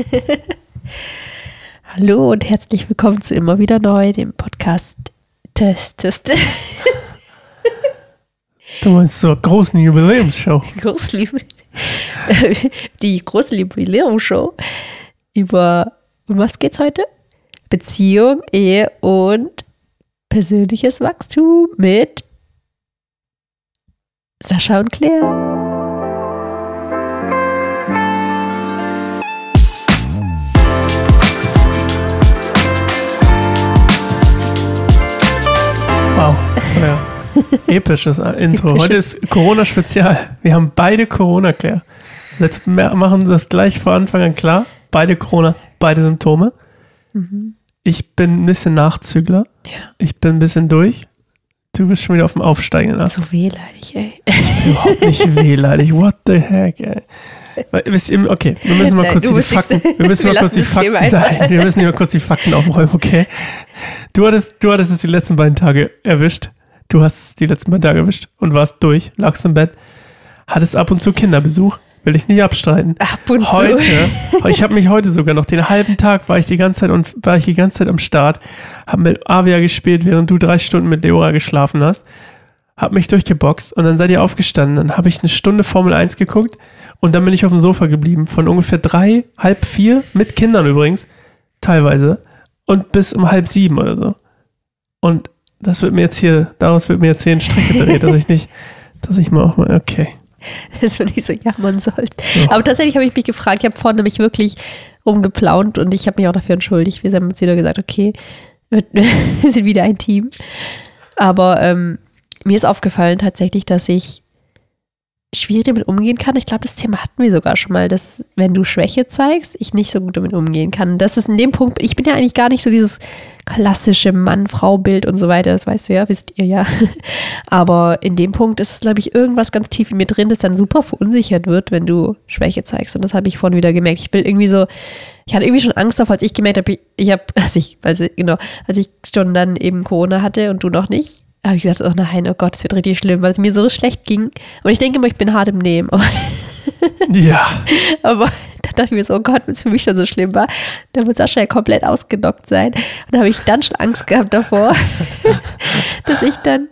Hallo und herzlich willkommen zu immer wieder neu, dem Podcast Test, Test. Du meinst zur großen Jubiläumsshow. Große Liebe- Die große Jubiläumsshow über um was geht's heute? Beziehung, Ehe und persönliches Wachstum mit Sascha und Claire. Ja. Episches Intro. Heute ist Corona-Spezial. Wir haben beide Corona, Claire. Jetzt machen das gleich vor Anfang an klar. Beide Corona, beide Symptome. Ich bin ein bisschen Nachzügler. Ja. Ich bin ein bisschen durch. Du bist schon wieder auf dem Aufsteigenden Ast. So wehleidig, ey. Überhaupt nicht wehleidig. What the heck, ey. Okay, wir müssen mal Nein, kurz die Fakten. Wir müssen wir mal kurz die Fakten. Nein, wir müssen mal kurz die Fakten aufräumen, okay? Du hattest, du hattest es die letzten beiden Tage erwischt. Du hast die letzten beiden Tage erwischt und warst durch, lagst im Bett, hattest ab und zu Kinderbesuch. Will ich nicht abstreiten. Ab und zu. Heute, ich habe mich heute sogar noch, den halben Tag war ich die ganze Zeit und war ich die ganze Zeit am Start, habe mit Avia gespielt, während du drei Stunden mit Leora geschlafen hast, habe mich durchgeboxt und dann seid ihr aufgestanden. Dann habe ich eine Stunde Formel 1 geguckt und dann bin ich auf dem Sofa geblieben, von ungefähr drei, halb vier, mit Kindern übrigens, teilweise, und bis um halb sieben oder so. Und das wird mir jetzt hier, daraus wird mir jetzt hier ein Strick gedreht, dass ich nicht, dass ich mal auch mal, okay. dass du nicht so jammern sollst. So. Aber tatsächlich habe ich mich gefragt, ich habe vorhin nämlich wirklich rumgeplaunt und ich habe mich auch dafür entschuldigt. Wir haben uns wieder gesagt, okay, wir wir sind wieder ein Team. Aber ähm, mir ist aufgefallen tatsächlich, dass ich schwierig damit umgehen kann. Ich glaube, das Thema hatten wir sogar schon mal, dass wenn du Schwäche zeigst, ich nicht so gut damit umgehen kann. Das ist in dem Punkt, ich bin ja eigentlich gar nicht so dieses klassische Mann-Frau-Bild und so weiter, das weißt du ja, wisst ihr ja. Aber in dem Punkt ist glaube ich, irgendwas ganz tief in mir drin, das dann super verunsichert wird, wenn du Schwäche zeigst. Und das habe ich vorhin wieder gemerkt. Ich will irgendwie so, ich hatte irgendwie schon Angst davor, als ich gemerkt habe, ich, ich habe, als ich, also genau, als ich schon dann eben Corona hatte und du noch nicht, habe ich gedacht, oh nein, oh Gott, es wird richtig schlimm, weil es mir so schlecht ging. Und ich denke immer, ich bin hart im Nehmen. Aber, Ja, aber dann dachte ich mir so, oh Gott, wenn es für mich schon so schlimm war, dann wird Sascha ja komplett ausgenockt sein. Und da habe ich dann schon Angst gehabt davor, dass ich dann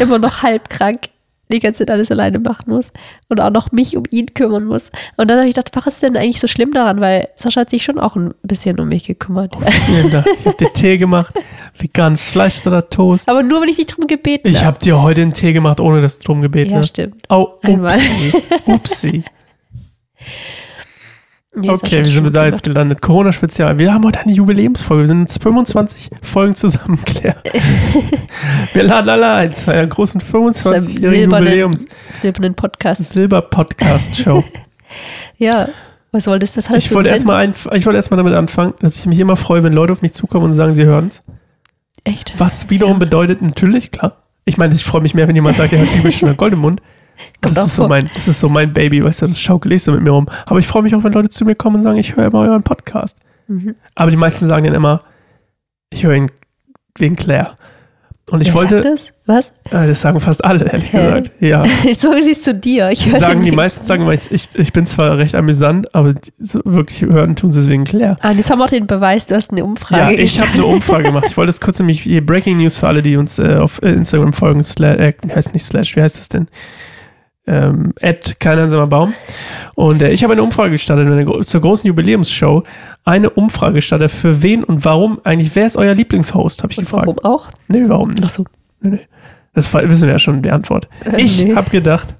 immer noch halb krank die ganze Zeit alles alleine machen muss und auch noch mich um ihn kümmern muss. Und dann habe ich gedacht, was ist denn eigentlich so schlimm daran? Weil Sascha hat sich schon auch ein bisschen um mich gekümmert. vielen Dank. Ich habe dir Tee gemacht, veganes Fleischsalat Toast. Aber nur, wenn ich dich darum gebeten Ich habe. habe dir heute einen Tee gemacht, ohne dass du drum gebeten Ja, hast. stimmt. Oh, Einmal. upsi. Nee, Okay, wie sind wir da jetzt gelandet? Corona-Spezial. Wir haben heute eine Jubiläumsfolge. Wir sind jetzt 25 Folgen zusammen, Claire. wir laden alle ein zu einer großen Zu einem 25-jährigen silbernen, Jubiläums silbernen Podcast. Silber-Podcast-Show. Ja, was wolltest du? Was ich wollte erstmal ein, ich wollte erstmal damit anfangen, dass ich mich immer freue, wenn Leute auf mich zukommen und sagen, sie hören es. Echt? Was wiederum bedeutet, natürlich, klar. Ich meine, ich freue mich mehr, wenn jemand sagt, er hat die schon Gold im Mund. Kommt das, ist so mein, das ist so mein Baby, weißt du, das schaukel ich so mit mir rum. Aber ich freue mich auch, wenn Leute zu mir kommen und sagen, ich höre immer euren Podcast. Mhm. Aber die meisten sagen dann immer, ich höre ihn wegen Claire. Und ich Wer wollte, sagt das? Was? äh, das sagen fast alle, ehrlich Hä? gesagt. Ja. so sie es zu dir. Ich höre sagen die meisten sagen ich, ich bin zwar recht amüsant, aber so wirklich hören tun sie es wegen Claire. Ah, jetzt haben wir auch den Beweis, du hast eine Umfrage Ja, ich habe eine Umfrage gemacht. Ich wollte es kurz nämlich hier Breaking News für alle, die uns äh, auf Instagram folgen. Slash, äh, heißt nicht Slash, wie heißt das denn? Ähm, at kein einsamer Baum. Und äh, ich habe eine Umfrage gestartet eine, zur großen Jubiläumsshow. Eine Umfrage gestartet für wen und warum eigentlich. Wer ist euer Lieblingshost? Habe ich Und gefragt. warum auch? Nee, warum nicht? Ach so. Nee, nee. Das wissen wir ja schon die Antwort. Äh, Ich nee. habe gedacht,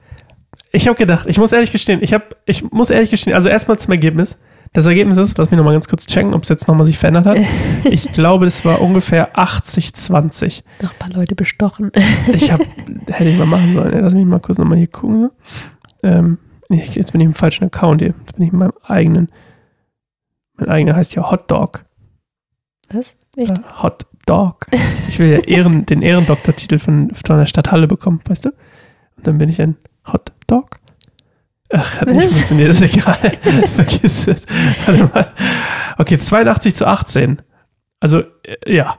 ich habe gedacht, ich muss ehrlich gestehen, ich habe, ich muss ehrlich gestehen, also erstmal zum Ergebnis. Das Ergebnis ist, lass mich nochmal ganz kurz checken, ob es jetzt nochmal sich verändert hat. Ich glaube, es war ungefähr 80-20. Noch ein paar Leute bestochen. Ich habe, hätte ich mal machen sollen. Lass mich mal kurz nochmal hier gucken. Ähm, jetzt bin ich im falschen Account hier. Jetzt bin ich in meinem eigenen. Mein eigener heißt ja Hot Dog. Was? Echt? Hot Dog. Ich will ja Ehren, den Ehrendoktortitel von, von der Stadt Halle bekommen, weißt du? Und dann bin ich ein Hot Dog. Ach, hat nicht funktioniert, ist egal. Vergiss es. Warte mal. Okay, 82 zu 18. Also, äh, ja.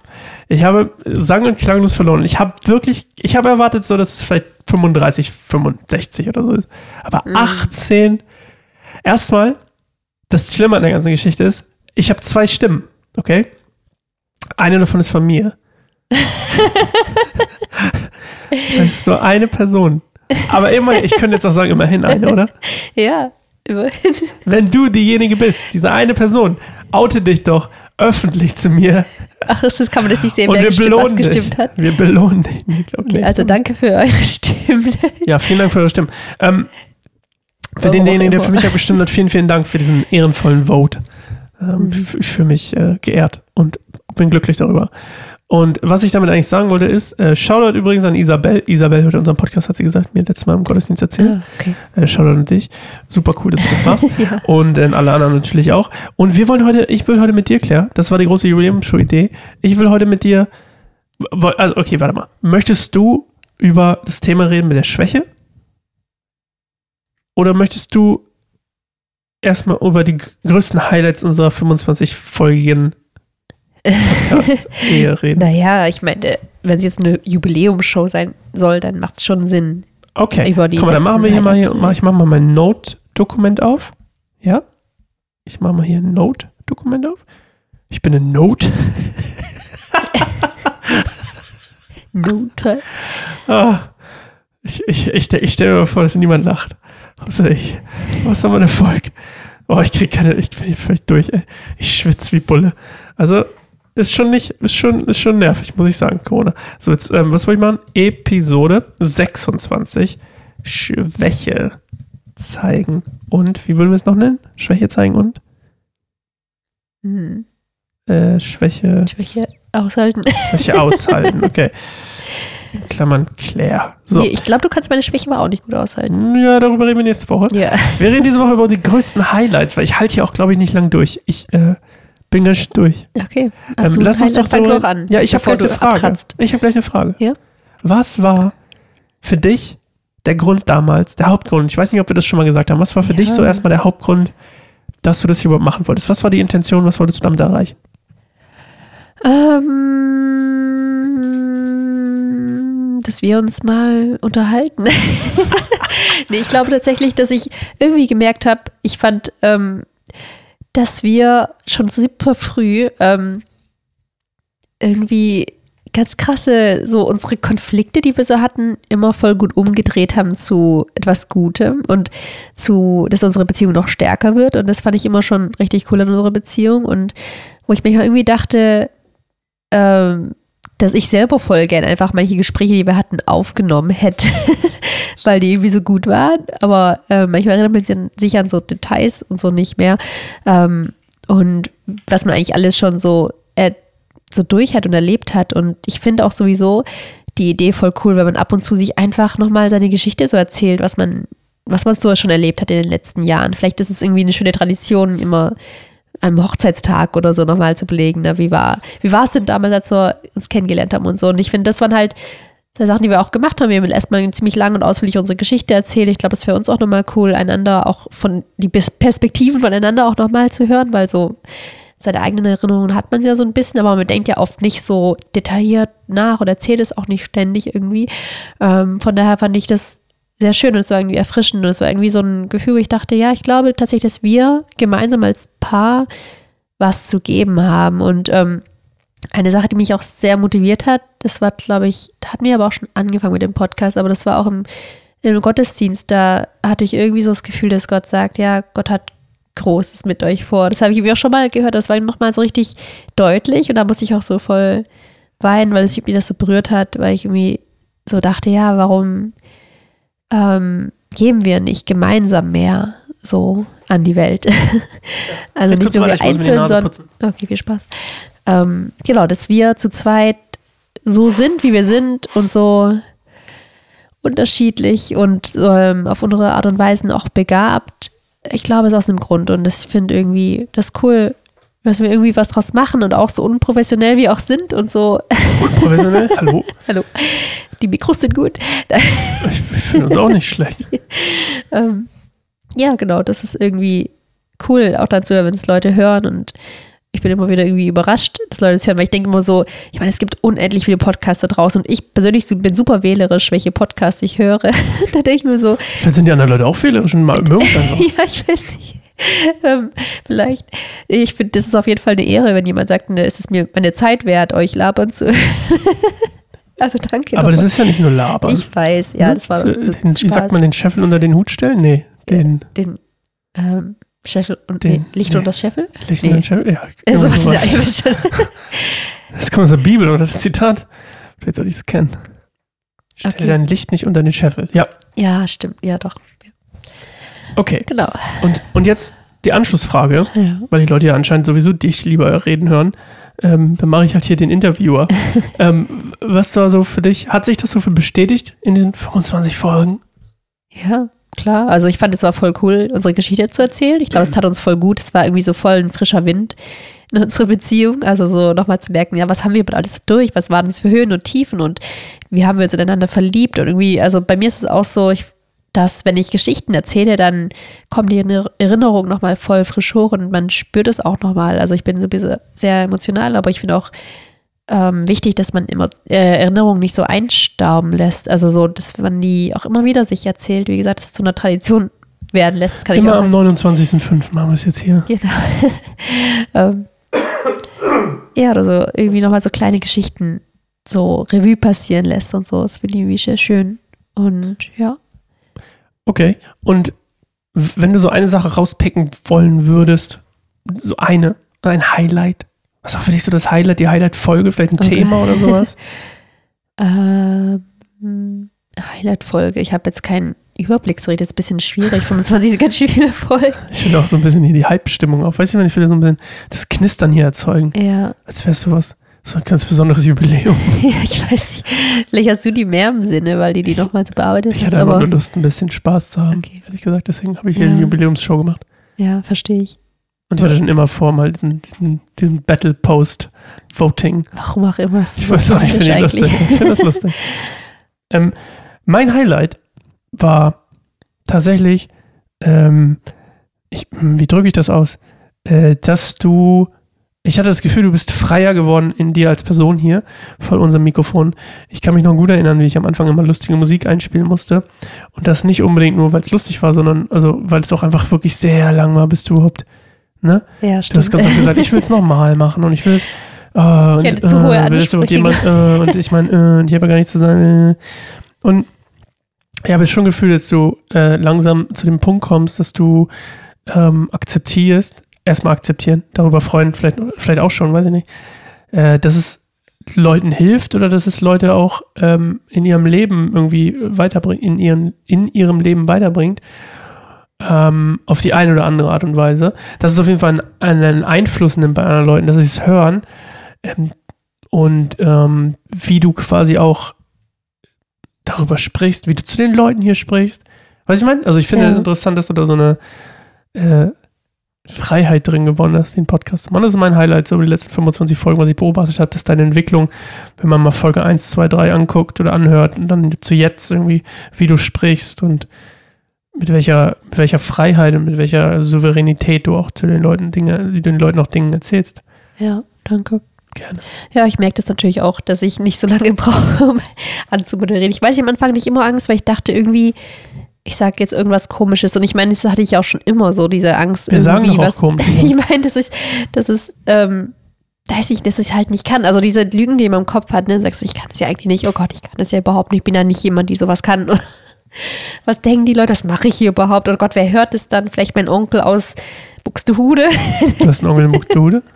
Ich habe sang- und klanglos verloren. Ich habe wirklich, ich habe erwartet so, dass es vielleicht 35, 65 oder so ist. Aber Mhm. 18. Erstmal, das Schlimme an der ganzen Geschichte ist, ich habe zwei Stimmen, okay? Eine davon ist von mir. das heißt, es ist nur eine Person. Aber immer, ich könnte jetzt auch sagen, immerhin eine, oder? Ja, immerhin. Wenn du diejenige bist, diese eine Person, oute dich doch öffentlich zu mir. Ach, das kann man das nicht sehen, Und wer wir gestimmt, belohnen was gestimmt hat. Wir belohnen dich. Nee, Okay, also danke für eure Stimmen. Ja, vielen Dank für eure Stimmen. Ähm, für denjenigen, der für mich abgestimmt hat, vielen, vielen Dank für diesen ehrenvollen Vote. Ähm, Mhm. Ich fühle mich äh, geehrt und bin glücklich darüber. Und was ich damit eigentlich sagen wollte, ist, äh, Shoutout übrigens an Isabel. Isabel hört unseren Podcast, hat sie gesagt, mir letztes Mal im Gottesdienst erzählt. Ah, okay. Äh, Shoutout an dich. Super cool, dass du das machst. Ja. Und äh, alle anderen natürlich auch. Und wir wollen heute, ich will heute mit dir, Claire, das war die große Jubiläumsshow-Idee. Ich will heute mit dir, also okay, warte mal. Möchtest du über das Thema reden mit der Schwäche? Oder möchtest du erstmal über die größten Highlights unserer 25-folgigen Podcast-Ehe reden? Naja, ich meine, wenn es jetzt eine Jubiläumsshow sein soll, dann macht es schon Sinn. Okay, Über die guck mal, dann machen wir hier mal, hier, mach, ich mache mal mein Note-Dokument auf. Ja? Ich mache mal hier ein Note-Dokument auf. Ich bin ein Note. Note. Ah, ich, ich, ich, ich stelle mir vor, dass niemand lacht. Außer ich. Was haben wir Erfolg? Oh, ich krieg keine, ich bin völlig durch, ey. Ich schwitze wie Bulle. Also, ist schon nicht, ist schon, ist schon nervig, muss ich sagen, Corona. So, jetzt, ähm, was wollte ich machen? Episode 26. Schwäche zeigen. Und, wie würden wir es noch nennen? Schwäche zeigen und? Hm. Äh, Schwäche, Schwäche aushalten. Schwäche aushalten, okay. In Klammern Claire. So. Nee, ich glaube, du kannst meine Schwäche aber auch nicht gut aushalten. Ja, darüber reden wir nächste Woche. Ja. Wir reden diese Woche über die größten Highlights, weil ich halte hier auch, glaube ich, nicht lang durch. Ich äh, bin ganz schön durch. Okay. Ähm, Hast du lass uns doch darüber- an. Ja, ich habe gleich eine Frage. abkratzt. Ich habe gleich eine Frage. Ja? Was war für dich der Grund damals, der Hauptgrund? Ich weiß nicht, ob wir das schon mal gesagt haben. Was war für Ja. dich so erstmal der Hauptgrund, dass du das hier überhaupt machen wolltest? Was war die Intention? Was wolltest du damit erreichen? Ähm, dass wir uns mal unterhalten. nee, ich glaube tatsächlich, dass ich irgendwie gemerkt habe, ich fand, ähm, dass wir schon super früh ähm, irgendwie ganz krasse, so unsere Konflikte, die wir so hatten, immer voll gut umgedreht haben zu etwas Gutem und zu, dass unsere Beziehung noch stärker wird. Und das fand ich immer schon richtig cool an unserer Beziehung. Und wo ich manchmal irgendwie dachte, ähm, dass ich selber voll gern einfach manche Gespräche, die wir hatten, aufgenommen hätte, weil die irgendwie so gut waren. Aber äh, manchmal erinnert man sich an, sich an so Details und so nicht mehr. Ähm, und was man eigentlich alles schon so, äh, so durch hat und erlebt hat. Und ich finde auch sowieso die Idee voll cool, wenn man ab und zu sich einfach nochmal seine Geschichte so erzählt, was man, was man so schon erlebt hat in den letzten Jahren. Vielleicht ist es irgendwie eine schöne Tradition, immer am Hochzeitstag oder so nochmal zu belegen. Ne? Wie war wie war es denn damals, als wir uns kennengelernt haben und so? Und ich finde, das waren halt zwei Sachen, die wir auch gemacht haben. Wir haben erstmal ziemlich lang und ausführlich unsere Geschichte erzählt. Ich glaube, das wäre uns auch nochmal cool, einander auch von die Pers- Perspektiven voneinander auch nochmal zu hören, weil so seine eigenen Erinnerungen hat man ja so ein bisschen, aber man denkt ja oft nicht so detailliert nach oder erzählt es auch nicht ständig irgendwie. Ähm, von daher fand ich das sehr schön und es war irgendwie erfrischend und es war irgendwie so ein Gefühl, wo ich dachte, ja, ich glaube tatsächlich, dass wir gemeinsam als Paar was zu geben haben und ähm, eine Sache, die mich auch sehr motiviert hat, das war, glaube ich, da hatten wir aber auch schon angefangen mit dem Podcast, aber das war auch im, im Gottesdienst, da hatte ich irgendwie so das Gefühl, dass Gott sagt, ja, Gott hat Großes mit euch vor. Das habe ich irgendwie auch schon mal gehört, das war nochmal so richtig deutlich und da musste ich auch so voll weinen, weil es mich das so berührt hat, weil ich irgendwie so dachte, ja, warum ähm, geben wir nicht gemeinsam mehr so an die Welt? also nicht Kurz nur wir ich einzeln, sondern. Okay, viel Spaß. Ähm, genau, dass wir zu zweit so sind, wie wir sind und so unterschiedlich und ähm, auf unsere Art und Weise auch begabt. Ich glaube, es ist aus einem Grund und ich finde irgendwie das cool, dass wir irgendwie was draus machen und auch so unprofessionell wir auch sind und so. Professionell? Hallo? Hallo, die Mikros sind gut. Ich, finde uns auch nicht schlecht. ähm, ja, genau, das ist irgendwie cool, auch dazu, wenn es Leute hören und ich bin immer wieder irgendwie überrascht, dass Leute es hören, weil ich denke immer so, ich meine, es gibt unendlich viele Podcasts da draußen und ich persönlich bin super wählerisch, welche Podcasts ich höre. da denke ich mir so, Dann sind die anderen Leute auch fehlerisch und mögen es ja, ich weiß nicht. ähm, vielleicht, ich finde, das ist auf jeden Fall eine Ehre, wenn jemand sagt, ne, es ist mir meine Zeit wert, euch labern zu. also danke. Aber das nochmal. ist ja nicht nur labern. Ich weiß, ja, Ne? das war. So, den, wie Spaß. sagt man den Scheffel unter den Hut stellen? Nee, den Den ähm, Scheffel und Den- nee, Licht nee. und das Scheffel? Licht Nee. unter den Scheffel. Ja, irgendwie sowas in der, sowas. Das kommt aus der Bibel oder das Zitat. Vielleicht soll ich es kennen. Stell Okay. dein Licht nicht unter den Scheffel. Ja, Ja, stimmt, ja doch. Okay. Genau. Und, und jetzt die Anschlussfrage, Ja. weil die Leute ja anscheinend sowieso dich lieber reden hören. Ähm, dann mache ich halt hier den Interviewer. ähm, was war so für dich? Hat sich das so für bestätigt in diesen 25 Folgen? Ja, klar. Also ich fand, es war voll cool, unsere Geschichte zu erzählen. Ich glaube, es tat uns voll gut. Es war irgendwie so voll ein frischer Wind in unsere Beziehung. Also so nochmal zu merken, ja, was haben wir mit alles durch? Was waren das für Höhen und Tiefen? Und wie haben wir uns ineinander verliebt? Und irgendwie, also bei mir ist es auch so, ich, dass wenn ich Geschichten erzähle, dann kommen die Erinner- Erinnerungen nochmal voll frisch hoch und man spürt es auch nochmal. Also ich bin sowieso sehr emotional, aber ich finde auch ähm, wichtig, dass man immer äh, Erinnerungen nicht so einstauben lässt. Also so, dass man die auch immer wieder sich erzählt. Wie gesagt, dass es zu einer Tradition werden lässt. Das kann Immer ich auch am als- 29.05. machen wir es jetzt hier. Genau. ähm, ja, oder so irgendwie nochmal so kleine Geschichten so Revue passieren lässt und so. Das finde ich irgendwie sehr schön. Und ja. Okay. Und wenn du so eine Sache rauspicken wollen würdest, so eine, ein Highlight. Was war für dich so das Highlight, die Highlight-Folge, vielleicht ein Okay. Thema oder sowas? Ähm, Highlight-Folge. Ich habe jetzt keinen Überblick, so das ist ein bisschen schwierig. 25 sind ganz schön viele Folgen. Ich will auch so ein bisschen hier die Hype-Stimmung auf. Weißt du, ich will so ein bisschen das Knistern hier erzeugen. Ja, Als wär's so ein ganz besonderes Jubiläum. ja, ich weiß nicht. Vielleicht hast du die mehr im Sinne, weil die die nochmals bearbeitet Ich hast. hatte Aber nur Lust, ein bisschen Spaß zu haben. Okay. Ehrlich gesagt, deswegen habe ich hier Ja. eine Jubiläumsshow gemacht. ja, verstehe ich. Und ich hatte schon immer vor, mal diesen, diesen, diesen Battle-Post-Voting. Warum auch immer. Ich so weiß auch nicht, ich finde das lustig. Ich finde das lustig. ähm, mein Highlight war tatsächlich, ähm, ich, wie drücke ich das aus? Äh, dass du, ich hatte das Gefühl, du bist freier geworden in dir als Person hier vor unserem Mikrofon. Ich kann mich noch gut erinnern, wie ich am Anfang immer lustige Musik einspielen musste. Und das nicht unbedingt nur, weil es lustig war, sondern also, weil es auch einfach wirklich sehr lang war, bis du überhaupt, ne? Ja, Du hast stimmt. ganz oft gesagt, ich will es nochmal machen und ich will es. Äh, und, hätte zu hohe will es überhaupt Ansprüche jemand, äh, und ich meine, äh, und ich habe ja gar nichts zu sagen. Äh. Und ich habe schon Gefühl, dass du äh, langsam zu dem Punkt kommst, dass du ähm, akzeptierst, erstmal akzeptieren, darüber freuen, vielleicht, vielleicht auch schon, weiß ich nicht, äh, dass es Leuten hilft oder dass es Leute auch ähm, in ihrem Leben irgendwie weiterbringt, in, ihren, in ihrem Leben weiterbringt ähm, auf die eine oder andere Art und Weise. Dass es auf jeden Fall einen, einen Einfluss nimmt bei anderen Leuten, dass sie es hören ähm, und ähm, wie du quasi auch darüber sprichst, wie du zu den Leuten hier sprichst. Weißt du, ich meine? Also ich finde es Ja. interessant, dass du da so eine äh, Freiheit drin gewonnen hast, den Podcast zu machen. Das ist mein Highlight, so über die letzten 25 Folgen, was ich beobachtet habe, dass deine Entwicklung, wenn man mal Folge 1, 2, 3 anguckt oder anhört und dann zu jetzt irgendwie, wie du sprichst und mit welcher, mit welcher Freiheit und mit welcher Souveränität du auch zu den Leuten Dinge, die den Leuten auch Dinge erzählst. Ja, danke. Gerne. Ja, ich merke das natürlich auch, dass ich nicht so lange brauche, um anzumoderieren. Ich weiß, ich am Anfang nicht immer Angst, weil ich dachte irgendwie, ich sage jetzt irgendwas Komisches. Und ich meine, das hatte ich auch schon immer so, diese Angst. Wir sagen doch auch was, komisch. Ich meine, das ist, das ist, ähm, weiß ich, dass ich halt nicht kann. Also diese Lügen, die man im Kopf hat, ne, sagst du, ich kann das ja eigentlich nicht. Oh Gott, ich kann das ja überhaupt nicht. Ich bin ja nicht jemand, die sowas kann. Und was denken die Leute? Was mache ich hier überhaupt? Oh Gott, wer hört es dann? Vielleicht mein Onkel aus Buxtehude? Du hast einen Onkel in Buxtehude?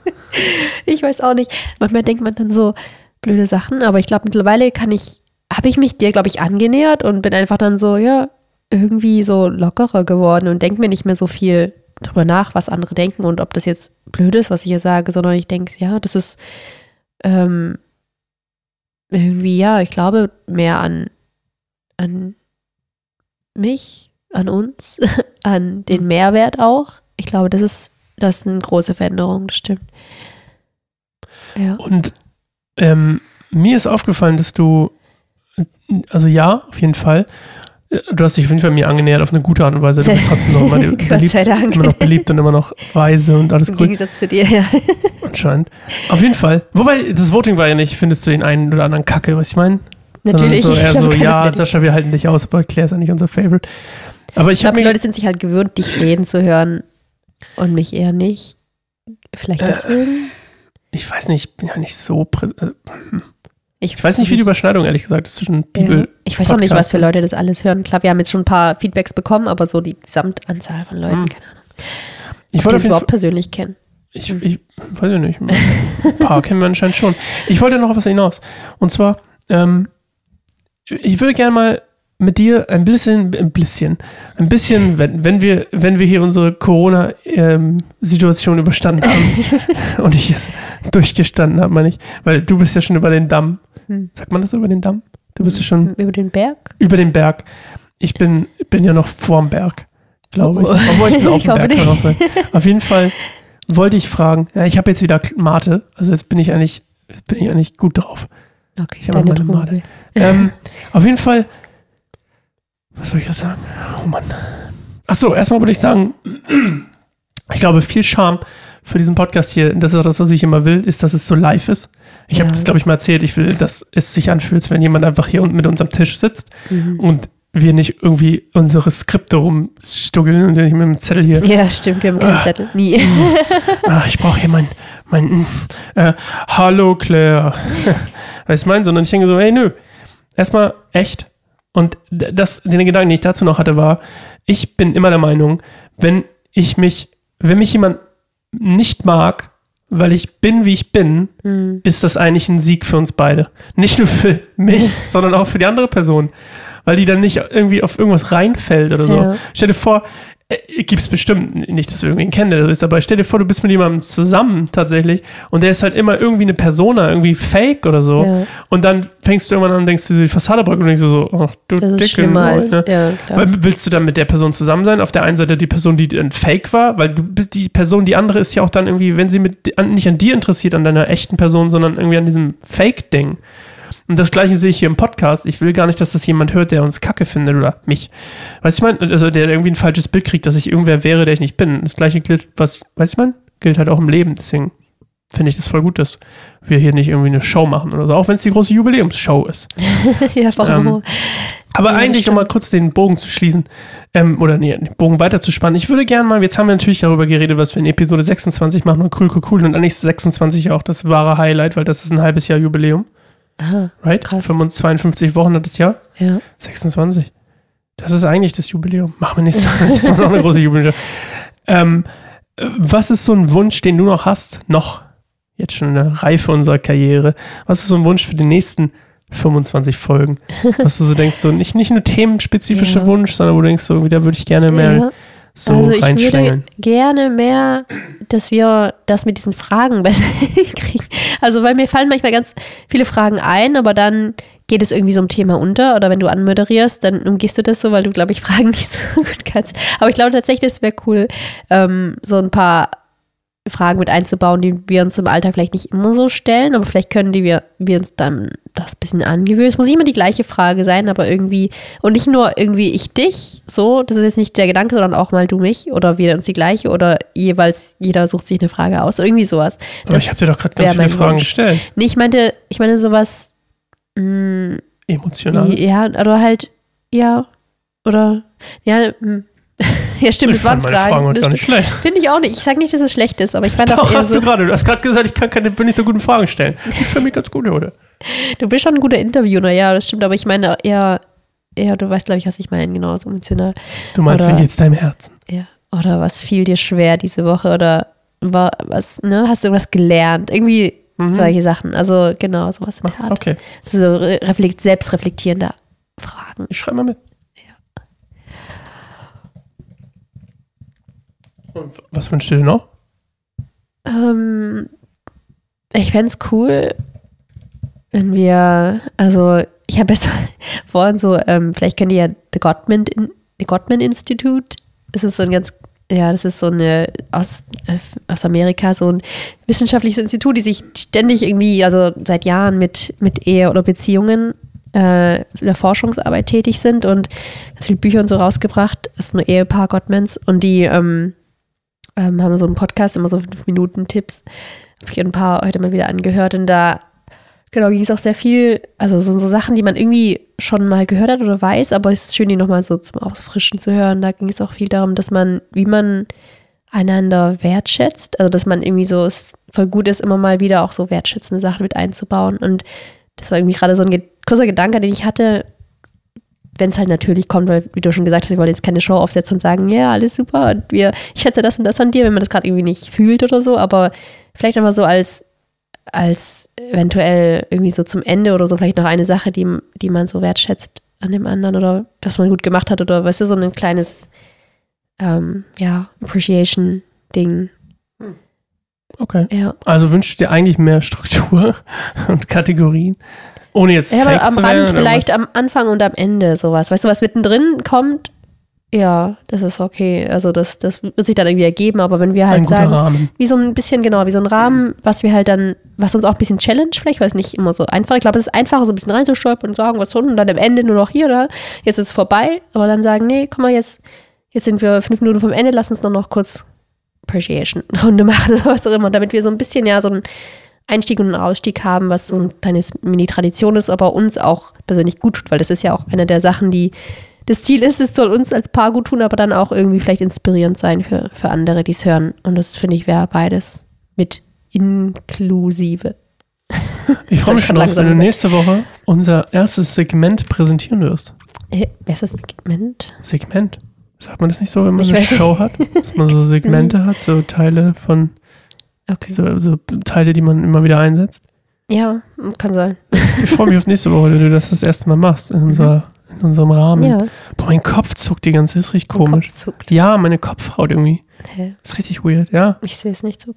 Ich weiß auch nicht. Manchmal denkt man dann so blöde Sachen, aber ich glaube, mittlerweile kann ich, habe ich mich dir, glaube ich, angenähert und bin einfach dann so, ja, irgendwie so lockerer geworden und denke mir nicht mehr so viel drüber nach, was andere denken und ob das jetzt blöd ist, was ich hier sage, sondern ich denke, ja, das ist ähm, irgendwie, ja, ich glaube mehr an, an mich, an uns, an den Mehrwert auch. Ich glaube, das ist, das ist eine große Veränderung, das stimmt. Ja. Und ähm, mir ist aufgefallen, dass du, also ja, auf jeden Fall, du hast dich auf jeden Fall mir angenähert auf eine gute Art und Weise. Du bist trotzdem noch immer Gott beliebt, sei Dank. immer noch beliebt und immer noch weise und alles Im gut Gegensatz zu dir, ja. anscheinend. Auf jeden Fall. Wobei, das Voting war ja nicht, findest du den einen oder anderen Kacke, was ich meine? Natürlich. So eher so, ja. Sascha, wir halten dich aus, aber Claire ist ja nicht unser Favorite. Aber ich Ich glaube, die Leute sind sich halt gewöhnt, dich reden zu hören. Und mich eher nicht. Vielleicht Äh, deswegen? Ich weiß nicht, ich bin ja nicht so. prä- Also, Ich, ich weiß nicht, wie die Überschneidung ehrlich gesagt ist zwischen ja. Bibel. Ich weiß auch nicht, was für. Leute das alles hören. Klar, wir haben jetzt schon ein paar Feedbacks bekommen, aber so die Gesamtanzahl von Leuten, Hm. keine Ahnung. Ich Ob wollte Fall, überhaupt persönlich kennen. ich, ich weiß ja nicht. Ein paar kennen wir anscheinend schon. Ich wollte noch auf was hinaus. Und zwar, ähm, ich würde gerne mal mit dir ein bisschen, ein bisschen, ein bisschen, wenn, wenn wir, wenn wir hier unsere Corona-Situation überstanden haben und ich es durchgestanden habe, meine ich, weil du bist ja schon über den Damm. Hm. Sagt man das über den Damm? Du bist ja schon Über den Berg? über den Berg. Ich bin, bin ja noch vorm Berg, glaube ich. Oh. Obwohl ich bin auf dem Berg. kann auch sein. Auf jeden Fall wollte ich fragen, ja, ich habe jetzt wieder Mate, also jetzt bin ich eigentlich, bin ich eigentlich gut drauf. Okay, Ich habe meine Droge. Ähm, auf jeden Fall, was soll ich jetzt sagen? Oh Mann. Achso, erstmal würde ich sagen, ich glaube, viel Charme für diesen Podcast hier, das ist auch das, was ich immer will, ist, dass es so live ist. Ich habe Ja. das, glaube ich, mal erzählt. Ich will, dass es sich anfühlt, wenn jemand einfach hier unten mit uns am Tisch sitzt Mhm. und wir nicht irgendwie unsere Skripte rumstuggeln und ich mit dem Zettel hier, Ja, stimmt, wir haben keinen Ah. Zettel. Nie. ah, ich brauche hier mein, mein, äh, hallo Claire. weißt du, mein, sondern ich denke so, hey, nö, erstmal echt. Und das, den Gedanken, den ich dazu noch hatte, war, ich bin immer der Meinung, wenn ich mich, wenn mich jemand nicht mag, weil ich bin, wie ich bin, Hm. ist das eigentlich ein Sieg für uns beide. Nicht nur für mich, sondern auch für die andere Person. Weil die dann nicht irgendwie auf irgendwas reinfällt oder so. Ja. Stell dir vor, äh, gibt es bestimmt nicht, dass wir irgendwen kennen, der ist, aber stell dir vor, du bist mit jemandem zusammen tatsächlich und der ist halt immer irgendwie eine Persona, irgendwie fake oder so. Ja. Und dann fängst du irgendwann an und denkst du so die Fassade braucht und denkst du so, ach du Das dicke als, Neune. ja. Weil willst du dann mit der Person zusammen sein? Auf der einen Seite die Person, die ein Fake war, weil du bist die Person, die andere ist ja auch dann irgendwie, wenn sie mit, an, nicht an dir interessiert, an deiner echten Person, sondern irgendwie an diesem Fake-Ding. Und das gleiche sehe ich hier im Podcast. Ich will gar nicht, dass das jemand hört, der uns kacke findet oder mich. Weißt du, ich meine, also der irgendwie ein falsches Bild kriegt, dass ich irgendwer wäre, der ich nicht bin. Das gleiche gilt, was, weißt du, ich meine, gilt halt auch im Leben. Deswegen finde ich das voll gut, dass wir hier nicht irgendwie eine Show machen oder so, auch wenn es die große Jubiläumsshow ist. ja, warum? Ähm, Aber Ja, eigentlich stimmt. nochmal kurz den Bogen zu schließen, ähm, oder nee, den Bogen weiterzuspannen. Ich würde gerne mal, jetzt haben wir natürlich darüber geredet, was wir in Episode 26 machen und cool, cool, cool. Und eigentlich ist 26 auch das wahre Highlight, weil das ist ein halbes Jahr Jubiläum, Aha, right? Krass. 55, 52 Wochen hat das Jahr, ja. 26. Das ist eigentlich das Jubiläum. Machen wir nicht so, das ist noch eine große Jubiläum. Ähm, äh, was ist so ein Wunsch, den du noch hast? Noch, jetzt schon in der Reife unserer Karriere. Was ist so ein Wunsch für die nächsten 25 Folgen? Was du so denkst, so nicht, nicht nur themenspezifische Ja. Wunsch, sondern wo du denkst, so, da würde ich gerne mehr ja. So also ich würde gerne mehr, dass wir das mit diesen Fragen besser kriegen. Also weil mir fallen manchmal ganz viele Fragen ein, aber dann geht es irgendwie so im Thema unter oder wenn du anmoderierst, dann umgehst du das so, weil du, glaube ich, Fragen nicht so gut kannst. Aber ich glaube tatsächlich, es wäre cool, ähm, so ein paar Fragen mit einzubauen, die wir uns im Alltag vielleicht nicht immer so stellen, aber vielleicht können die wir, wir uns dann das ein bisschen angewöhnen. Es muss nicht immer die gleiche Frage sein, aber irgendwie, und nicht nur irgendwie ich dich, so, das ist jetzt nicht der Gedanke, sondern auch mal du mich oder wir uns die gleiche oder jeweils jeder sucht sich eine Frage aus, irgendwie sowas. Aber ich habe dir doch gerade ganz viele Fragen Wunsch. gestellt. Nee, ich meinte, ich meine sowas, mh, Emotional. ja, oder halt, ja, oder, ja, mh. Ja, stimmt, ich das waren Fragen Fragen. Finde ich auch nicht. Ich sage nicht, dass es schlecht ist, aber ich meine auch Doch, eher hast so, du gerade. Du hast gerade gesagt, ich kann keine, bin nicht so gute Fragen stellen. Ich fühle mich ganz gut heute. du bist schon ein guter Interviewer, ja, das stimmt, aber ich meine eher, eher, du weißt, glaube ich, was ich meine, genau, so emotional. Du meinst, Oder- wie geht's deinem Herzen? Ja. Oder was fiel dir schwer diese Woche oder wa- was, ne, hast du irgendwas gelernt? Irgendwie Mhm. solche Sachen. Also genau, sowas in der Art. Okay, So re- reflekt, selbstreflektierende Fragen. ich schreibe mal mit. Und was wünschst du dir noch? Ähm, ich fände es cool, wenn wir, also ich habe jetzt vorhin so, ähm, vielleicht kennt ihr ja The Gottman, The Gottman Institute. Das ist so ein ganz, ja, das ist so eine aus, äh, aus Amerika, so ein wissenschaftliches Institut, die sich ständig irgendwie, also seit Jahren mit, mit Ehe oder Beziehungen äh, in der Forschungsarbeit tätig sind und ganz viele Bücher und so rausgebracht. Das ist ein Ehepaar Gottmans und die ähm, ähm, haben so einen Podcast, immer so fünf Minuten Tipps. Habe ich ein paar heute mal wieder angehört und da genau ging es auch sehr viel, also sind so Sachen, die man irgendwie schon mal gehört hat oder weiß, aber es ist schön, die nochmal so zum Auffrischen zu hören. Da ging es auch viel darum, dass man, wie man einander wertschätzt. Also, dass man irgendwie so es voll gut ist, immer mal wieder auch so wertschätzende Sachen mit einzubauen. Und das war irgendwie gerade so ein kurzer Gedanke, den ich hatte, wenn es halt natürlich kommt, weil, wie du schon gesagt hast, wir wollen jetzt keine Show aufsetzen und sagen, ja, alles super und wir, ich schätze das und das an dir, wenn man das gerade irgendwie nicht fühlt oder so, aber vielleicht einfach so als, als eventuell irgendwie so zum Ende oder so vielleicht noch eine Sache, die, die man so wertschätzt an dem anderen oder was man gut gemacht hat oder weißt du, so ein kleines, ähm, ja, Appreciation-Ding. Okay. Ja. Also wünschst du dir eigentlich mehr Struktur und Kategorien? Ohne jetzt Ja, fake aber am zu Rand vielleicht am Anfang und am Ende sowas. Weißt du, was mittendrin kommt? Ja, das ist okay. Also das, das wird sich dann irgendwie ergeben, aber wenn wir ein halt guter sagen, Rahmen. wie so ein bisschen, genau, wie so ein Rahmen, was wir halt dann, was uns auch ein bisschen challenge vielleicht, weil es nicht immer so einfach. Ich glaube, es ist einfacher, so ein bisschen reinzustolpern und sagen, was soll und dann am Ende nur noch hier oder jetzt ist es vorbei, aber dann sagen, nee, guck mal, jetzt, jetzt sind wir fünf Minuten vom Ende, lass uns noch, noch kurz Appreciation-Runde machen oder was auch immer, damit wir so ein bisschen, ja, so einen Einstieg und einen Ausstieg haben, was so ein kleines Mini-Tradition ist, aber uns auch persönlich gut tut, weil das ist ja auch eine der Sachen, die das Ziel ist, es soll uns als Paar gut tun, aber dann auch irgendwie vielleicht inspirierend sein für, für andere, die es hören. Und das finde ich wäre beides mit inklusive. Ich freue mich schon drauf, wenn du nächste Woche unser erstes Segment präsentieren wirst. Äh, wer ist das Segment? Segment. Sagt man das nicht so, wenn man Ich eine. Show hat? Dass man so Segmente hat, so Teile von, Okay. so, so Teile, die man immer wieder einsetzt. Ja, kann sein. Ich freue mich auf nächste Woche, wenn du das das erste Mal machst in, unser, in unserem Rahmen. Ja, Boah, mein Kopf zuckt die ganze Zeit, ist richtig mein komisch. Kopf zuckt. Ja, meine Kopfhaut irgendwie. Hä? Ist richtig weird, ja. Ich sehe es nicht so.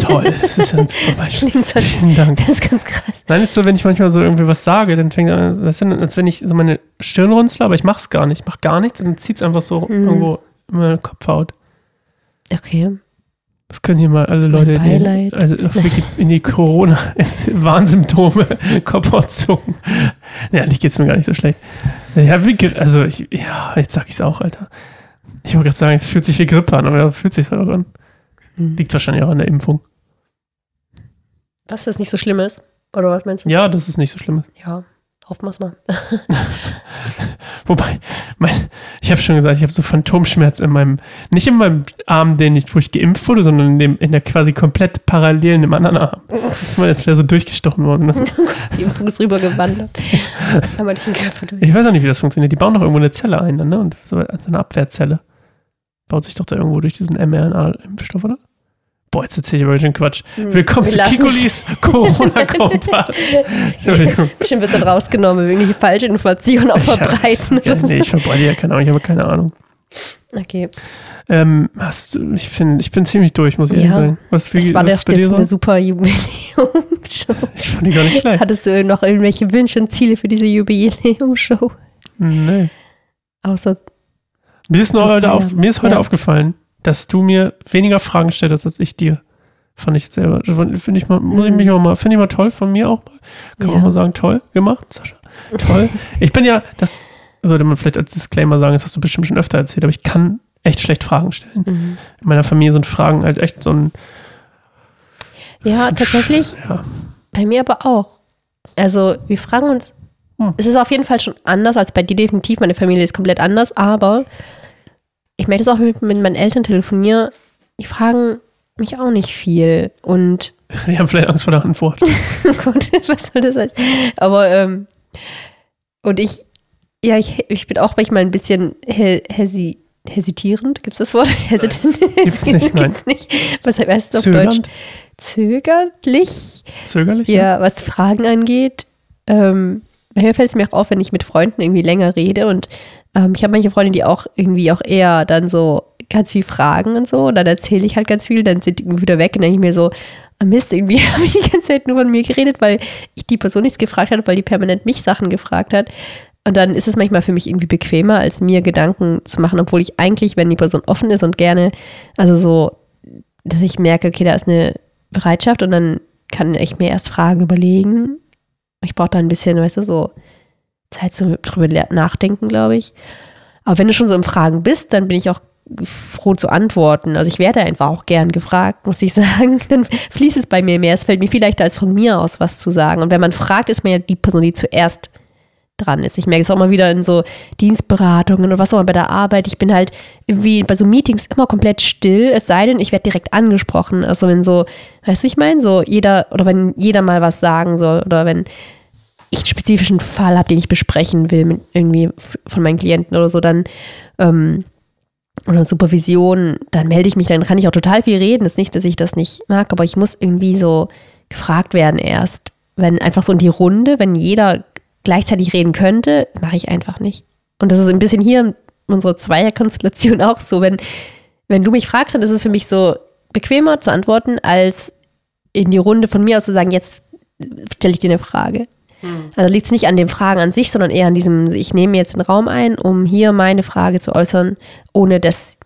Toll, das ist ja ein super Beispiel. So, Vielen Dank. das ist ganz krass. Nein, ist so, wenn ich manchmal so irgendwie was sage, dann fängt an, weißt du, als wenn ich so meine Stirn runzle, aber ich mach's gar nicht. Ich mach gar nichts und dann zieht's einfach so Mhm. irgendwo in meine Kopfhaut. Okay. Das können hier mal alle Leute in die, also in die Corona-Warnsymptome Kopfhaut zucken. Ja, eigentlich geht's mir gar nicht so schlecht. Ja, Gri- also ich, ja, jetzt sag ich's auch, Alter. Ich wollte gerade sagen, es fühlt sich wie Grippe an, aber fühlt sich auch an. Hm. Liegt wahrscheinlich auch an der Impfung. Was, was nicht so schlimm ist? Oder was meinst du? Ja, das ist nicht so schlimm. Ja, hoffen wir es mal. Wobei, mein, ich habe schon gesagt, ich habe so Phantomschmerz in meinem, nicht in meinem Arm, den ich, wo ich geimpft wurde, sondern in, dem, in der quasi komplett parallelen im anderen Arm. Das ist mal jetzt wieder so durchgestochen worden. Ne? Die Impfung ist rübergewandert. Ich weiß auch nicht, wie das funktioniert. Die bauen doch irgendwo eine Zelle ein, ne? Und so, so eine Abwehrzelle. Baut sich doch da irgendwo durch diesen mRNA-Impfstoff, oder? Boah, jetzt erzähle ich aber schon Quatsch. Willkommen Wir zu. Kikulis Corona-Kompass. Bestimmt wird es dann rausgenommen, wenn wir irgendwelche falsche Informationen auch Ich hab- verbreiten. Ja, nee, ich verbreite ja keine Ahnung, ich habe keine Ahnung. Okay. Ähm, hast du, ich finde, ich bin ziemlich durch, muss ich ehrlich Ja. sagen. Was, wie, Das war was doch jetzt eine super Jubiläumsshow. Ich fand die gar nicht schlecht. Hattest du noch irgendwelche Wünsche und Ziele für diese Jubiläumsshow? Nee. Außer, Mir ist, heute, auf, mir ist heute Ja. aufgefallen, dass du mir weniger Fragen stellst als ich dir. Fand ich selber. Finde ich mal, muss ich mich auch mal, finde ich mal toll von mir auch mal. Kann man Ja. mal sagen, toll gemacht, Sascha. Toll. ich bin ja, das sollte man vielleicht als Disclaimer sagen, das hast du bestimmt schon öfter erzählt, aber ich kann echt schlecht Fragen stellen. mhm. In meiner Familie sind Fragen halt echt so ein. ja, tatsächlich Ja. bei mir aber auch. Also, wir fragen uns, Hm. es ist auf jeden Fall schon anders als bei dir definitiv. Meine Familie ist komplett anders, aber ich merke das auch, wenn ich mit meinen Eltern telefoniere, die fragen mich auch nicht viel. Und Die haben vielleicht Angst vor der Antwort. Oh Gott, was soll das sein? Aber, ähm, und ich, ja, ich, ich bin auch manchmal ein bisschen he, hesi, hesitierend. Gibt es das Wort? Hesitant? Gibt's nicht, nein. Gibt's nicht. Was heißt das auf Zögernd? Deutsch? Zögerlich? Zögerlich? Ja, was Fragen angeht. Ähm, mir fällt es mir auch auf, wenn ich mit Freunden irgendwie länger rede und ähm, ich habe manche Freunde, die auch irgendwie auch eher dann so ganz viel fragen und so und dann erzähle ich halt ganz viel, dann sind die wieder weg und dann denke ich mir so, ah Mist, irgendwie habe ich die ganze Zeit nur von mir geredet, weil ich die Person nichts gefragt habe, weil die permanent mich Sachen gefragt hat. Und dann ist es manchmal für mich irgendwie bequemer, als mir Gedanken zu machen, obwohl ich eigentlich, wenn die Person offen ist und gerne, also so, dass ich merke, okay, da ist eine Bereitschaft und dann kann ich mir erst Fragen überlegen. Ich brauche da ein bisschen, weißt du, so Zeit zum drüber nachdenken, glaube ich. Aber wenn du schon so im Fragen bist, dann bin ich auch froh zu antworten. Also ich werde einfach auch gern gefragt, muss ich sagen. Dann fließt es bei mir mehr. Es fällt mir viel leichter, als von mir aus was zu sagen. Und wenn man fragt, ist man ja die Person, die zuerst dran ist. Ich merke es auch immer wieder in so Dienstberatungen oder was auch immer bei der Arbeit. Ich bin halt irgendwie bei so Meetings immer komplett still, es sei denn, ich werde direkt angesprochen. Also wenn so, weißt du, ich meine, so jeder oder wenn jeder mal was sagen soll oder wenn einen spezifischen Fall habe, den ich besprechen will mit irgendwie von meinen Klienten oder so, dann ähm, oder Supervision, dann melde ich mich, dann kann ich auch total viel reden. ist nicht, dass ich das nicht mag, aber ich muss irgendwie so gefragt werden erst, wenn einfach so in die Runde, wenn jeder gleichzeitig reden könnte, mache ich einfach nicht. Und das ist ein bisschen hier unsere Zweierkonstellation auch so, wenn, wenn du mich fragst, dann ist es für mich so bequemer zu antworten, als in die Runde von mir aus zu sagen, jetzt stelle ich dir eine Frage. Hm. Also liegt es nicht an den Fragen an sich, sondern eher an diesem, ich nehme jetzt den Raum ein, um hier meine Frage zu äußern, ohne dass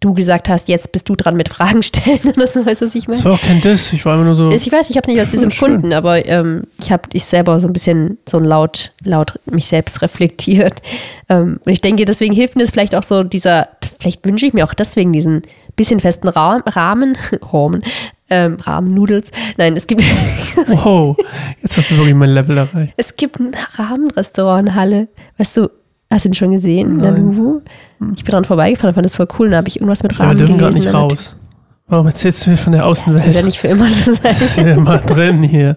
du gesagt hast, jetzt bist du dran mit Fragen stellen oder so, weißt du, was ich meine? Das war auch kein Diss, ich war immer nur so. Ich weiß, ich habe es nicht als Diss empfunden, aber ähm, ich habe ich selber so ein bisschen so laut, laut mich selbst reflektiert. Ähm, und ich denke, deswegen hilft mir das vielleicht auch so dieser, vielleicht wünsche ich mir auch deswegen diesen bisschen festen Rahmen, Rahmen, Rahmen, ähm, Rahmennudels. Nein, es gibt. wow, jetzt hast du wirklich mein Level erreicht. Es gibt ein Rahmenrestaurant in Halle. Weißt du, hast du ihn schon gesehen? Der Luwu? Ich bin dran vorbeigefahren, fand das voll cool. Da habe ich irgendwas mit Ja, wir Rahmen dürfen gerade nicht raus. Warum erzählst du mir von der Außenwelt? ja nicht für immer so sein. Ich bin immer drin hier.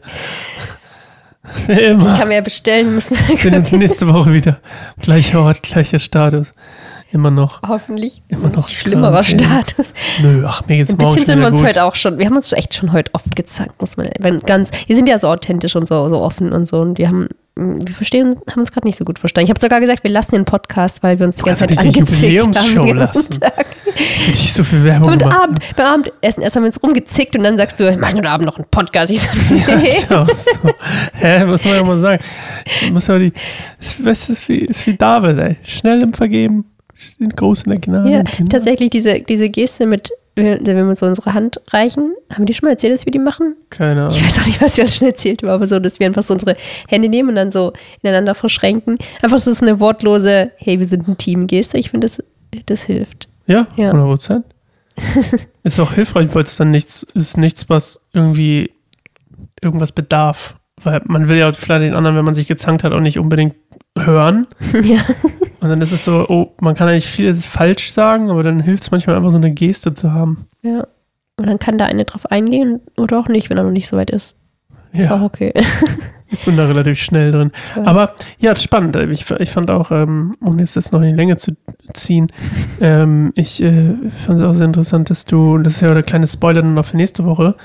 Für Ich immer. kann mir ja bestellen müssen. Wir sehen uns nächste Woche wieder. Gleicher Ort, gleicher Status. Immer noch. Hoffentlich Immer noch schlimmerer Quarantäne. Status. Nö, ach, mir geht's Ein bisschen sind wir uns gut. heute auch schon, wir haben uns echt schon heute oft gezankt, muss man wenn ganz, wir sind ja so authentisch und so, so offen und so und wir haben, wir verstehen, haben uns gerade nicht so gut verstanden. Ich habe sogar gesagt, wir lassen den Podcast, weil wir uns die ganze Zeit angezickt haben. Den lassen. Tag. Nicht so viel Werbung Und. Abend, beim Abendessen erst haben wir uns rumgezickt und dann sagst du, machen heute Abend noch einen Podcast. Ich so, nee. ist ja so. Hä, muss man ja mal sagen. Muss ja die, ist, du, ist wie, ist wie David, ey. Schnell im Vergeben, sind groß in der Gnade. Ja, Kinder. tatsächlich diese, diese Geste mit, wenn wir uns so unsere Hand reichen, haben die schon mal erzählt, dass wir die machen? Keine Ich Ahnung. weiß auch nicht, was wir schon erzählt haben, aber so, dass wir einfach so unsere Hände nehmen und dann so ineinander verschränken. Einfach so ist eine wortlose, hey, wir sind ein Team Geste. Ich finde, das, das hilft. Ja, Ja. 100 Prozent. ist auch hilfreich, weil es dann nichts, ist nichts, was irgendwie irgendwas bedarf. Weil man will ja vielleicht den anderen, wenn man sich gezankt hat, auch nicht unbedingt hören. ja. Und dann ist es so, oh, man kann eigentlich vieles falsch sagen, aber dann hilft es manchmal einfach so eine Geste zu haben. ja. Und dann kann der eine drauf eingehen oder auch nicht, wenn er noch nicht so weit ist. Ist auch Ja, okay. ich bin da relativ schnell drin. Aber ja, spannend. Ich, ich fand auch, ähm, um jetzt das noch in die Länge zu ziehen, ähm, ich äh, fand es auch sehr interessant, dass du, und das ist ja der kleine Spoiler dann noch für nächste Woche,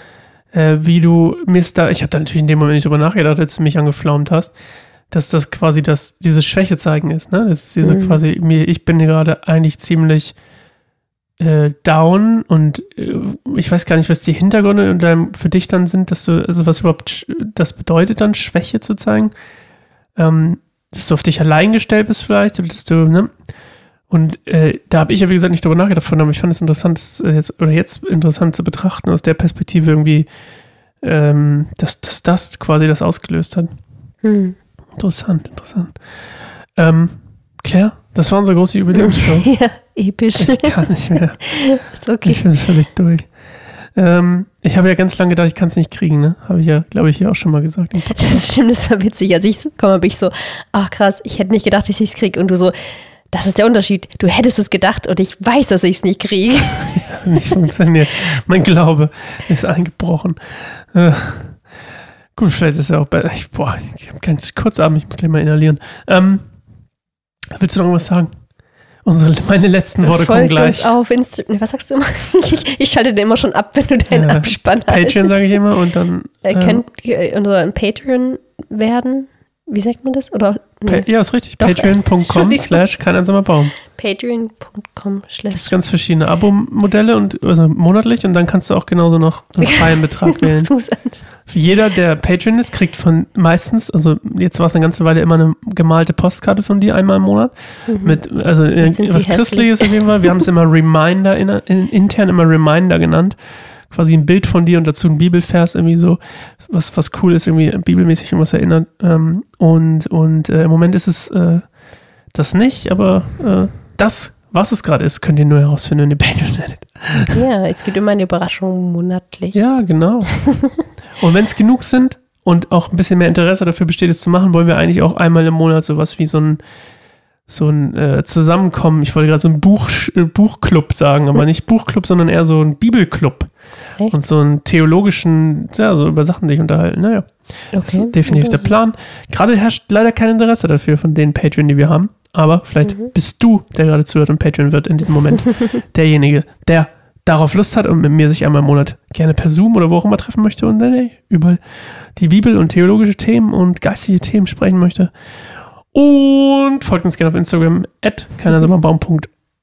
äh, wie du mir ist da, ich habe da natürlich in dem Moment nicht drüber nachgedacht, als du mich angeflaumt hast, dass das quasi das, dieses Schwäche zeigen ist, ne? Das ist diese Mhm. quasi, mir, ich bin gerade eigentlich ziemlich äh, down und äh, ich weiß gar nicht, was die Hintergründe in deinem, für dich dann sind, dass du, also was überhaupt das bedeutet dann, Schwäche zu zeigen. Ähm, dass du auf dich allein gestellt bist vielleicht, oder dass du, ne? Und äh, da habe ich ja, wie gesagt, nicht drüber nachgedacht, von, aber ich fand es interessant, äh, jetzt, oder jetzt interessant zu betrachten, aus der Perspektive irgendwie, ähm, dass, dass das quasi das ausgelöst hat. Hm. Interessant, interessant. Ähm, Claire, das war unsere große Jubiläumsshow. Ja, episch. Ich kann nicht mehr. ist okay. Ich bin völlig durch. Ähm, ich habe ja ganz lange gedacht, ich kann es nicht kriegen, ne? Habe ich ja, glaube ich, hier auch schon mal gesagt. Das stimmt, das war witzig. Als ich komme, habe ich so, ach krass, ich hätte nicht gedacht, dass ich es kriege. Und du so, das ist der Unterschied. Du hättest es gedacht und ich weiß, dass ich es nicht kriege. nicht funktioniert. Mein Glaube ist eingebrochen. Äh, gut, vielleicht ist er auch bei. Ich, boah, ich habe ganz Kurzabend, ich muss gleich mal inhalieren. Ähm, willst du noch was sagen? Unsere, meine letzten Worte kommen Folgt uns gleich. auf Instagram. Was sagst du immer? Ich, ich schalte dir immer schon ab, wenn du deinen Äh, Abspann Patreon sage ich immer und dann. Ihr ähm, könnt äh, unser Patreon werden. Wie sagt man das? Oder nee. ja, ist richtig. Patreon.com slash kein einsamer Baum. patreon.com Es slash gibt ganz verschiedene Abo-Modelle und also monatlich und dann kannst du auch genauso noch einen freien Betrag wählen. Für jeder, der Patreon ist, kriegt von meistens, also jetzt war es eine ganze Weile immer eine gemalte Postkarte von dir einmal im Monat. Mit, also Mhm. Sind sie was. Christliches auf jeden Fall. Wir haben es immer Reminder, in, in, intern immer Reminder genannt. Quasi ein Bild von dir und dazu ein Bibelvers irgendwie so, was, was cool ist, irgendwie bibelmäßig irgendwas erinnert. Ähm, und und äh, im Moment ist es äh, das nicht, aber äh, das, was es gerade ist, könnt ihr nur herausfinden, wenn ihr Patreon werdet. Ja, es gibt immer eine Überraschung monatlich. Ja, genau. Und wenn es genug sind und auch ein bisschen mehr Interesse dafür besteht, es zu machen, wollen wir eigentlich auch einmal im Monat sowas wie so ein so ein äh, Zusammenkommen, ich wollte gerade so ein Buch, äh, Buchclub sagen, aber nicht Buchclub, sondern eher so ein Bibelclub. Echt? Und so einen theologischen, ja, so über Sachen sich unterhalten. Naja, das Okay. ist definitiv der Plan. Gerade herrscht leider kein Interesse dafür von den Patreon, die wir haben. Aber vielleicht Mhm. bist du, der gerade zuhört und Patreon wird in diesem Moment, derjenige, der darauf Lust hat und mit mir sich einmal im Monat gerne per Zoom oder wo auch immer treffen möchte und dann ey, über die Bibel und theologische Themen und geistige Themen sprechen möchte. Und folgt uns gerne auf Instagram, at keinersommerbaum.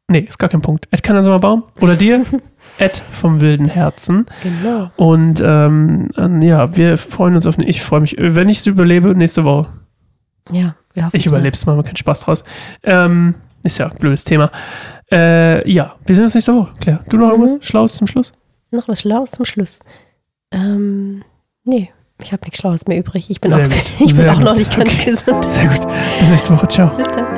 Nee, ist gar kein Punkt. At keinersommerbaum. Oder dir, at vom wilden Herzen. Genau. Und ähm, ja, wir freuen uns auf. Ich freue mich, wenn ich es überlebe, nächste Woche. Ja, wir hoffen Ich es mal. überlebe es, machen wir keinen Spaß draus. Ähm, ist ja ein blödes Thema. Äh, ja, wir sehen uns nächste Woche. Claire, du noch Mhm. irgendwas Schlaues zum Schluss? Noch was Schlaues zum Schluss. Ähm, nee, ich habe nichts Schlaues mehr übrig. Ich bin Sehr auch, ich bin auch noch nicht ganz gesund. Sehr gut. Bis nächste Woche. Ciao. Bis dann.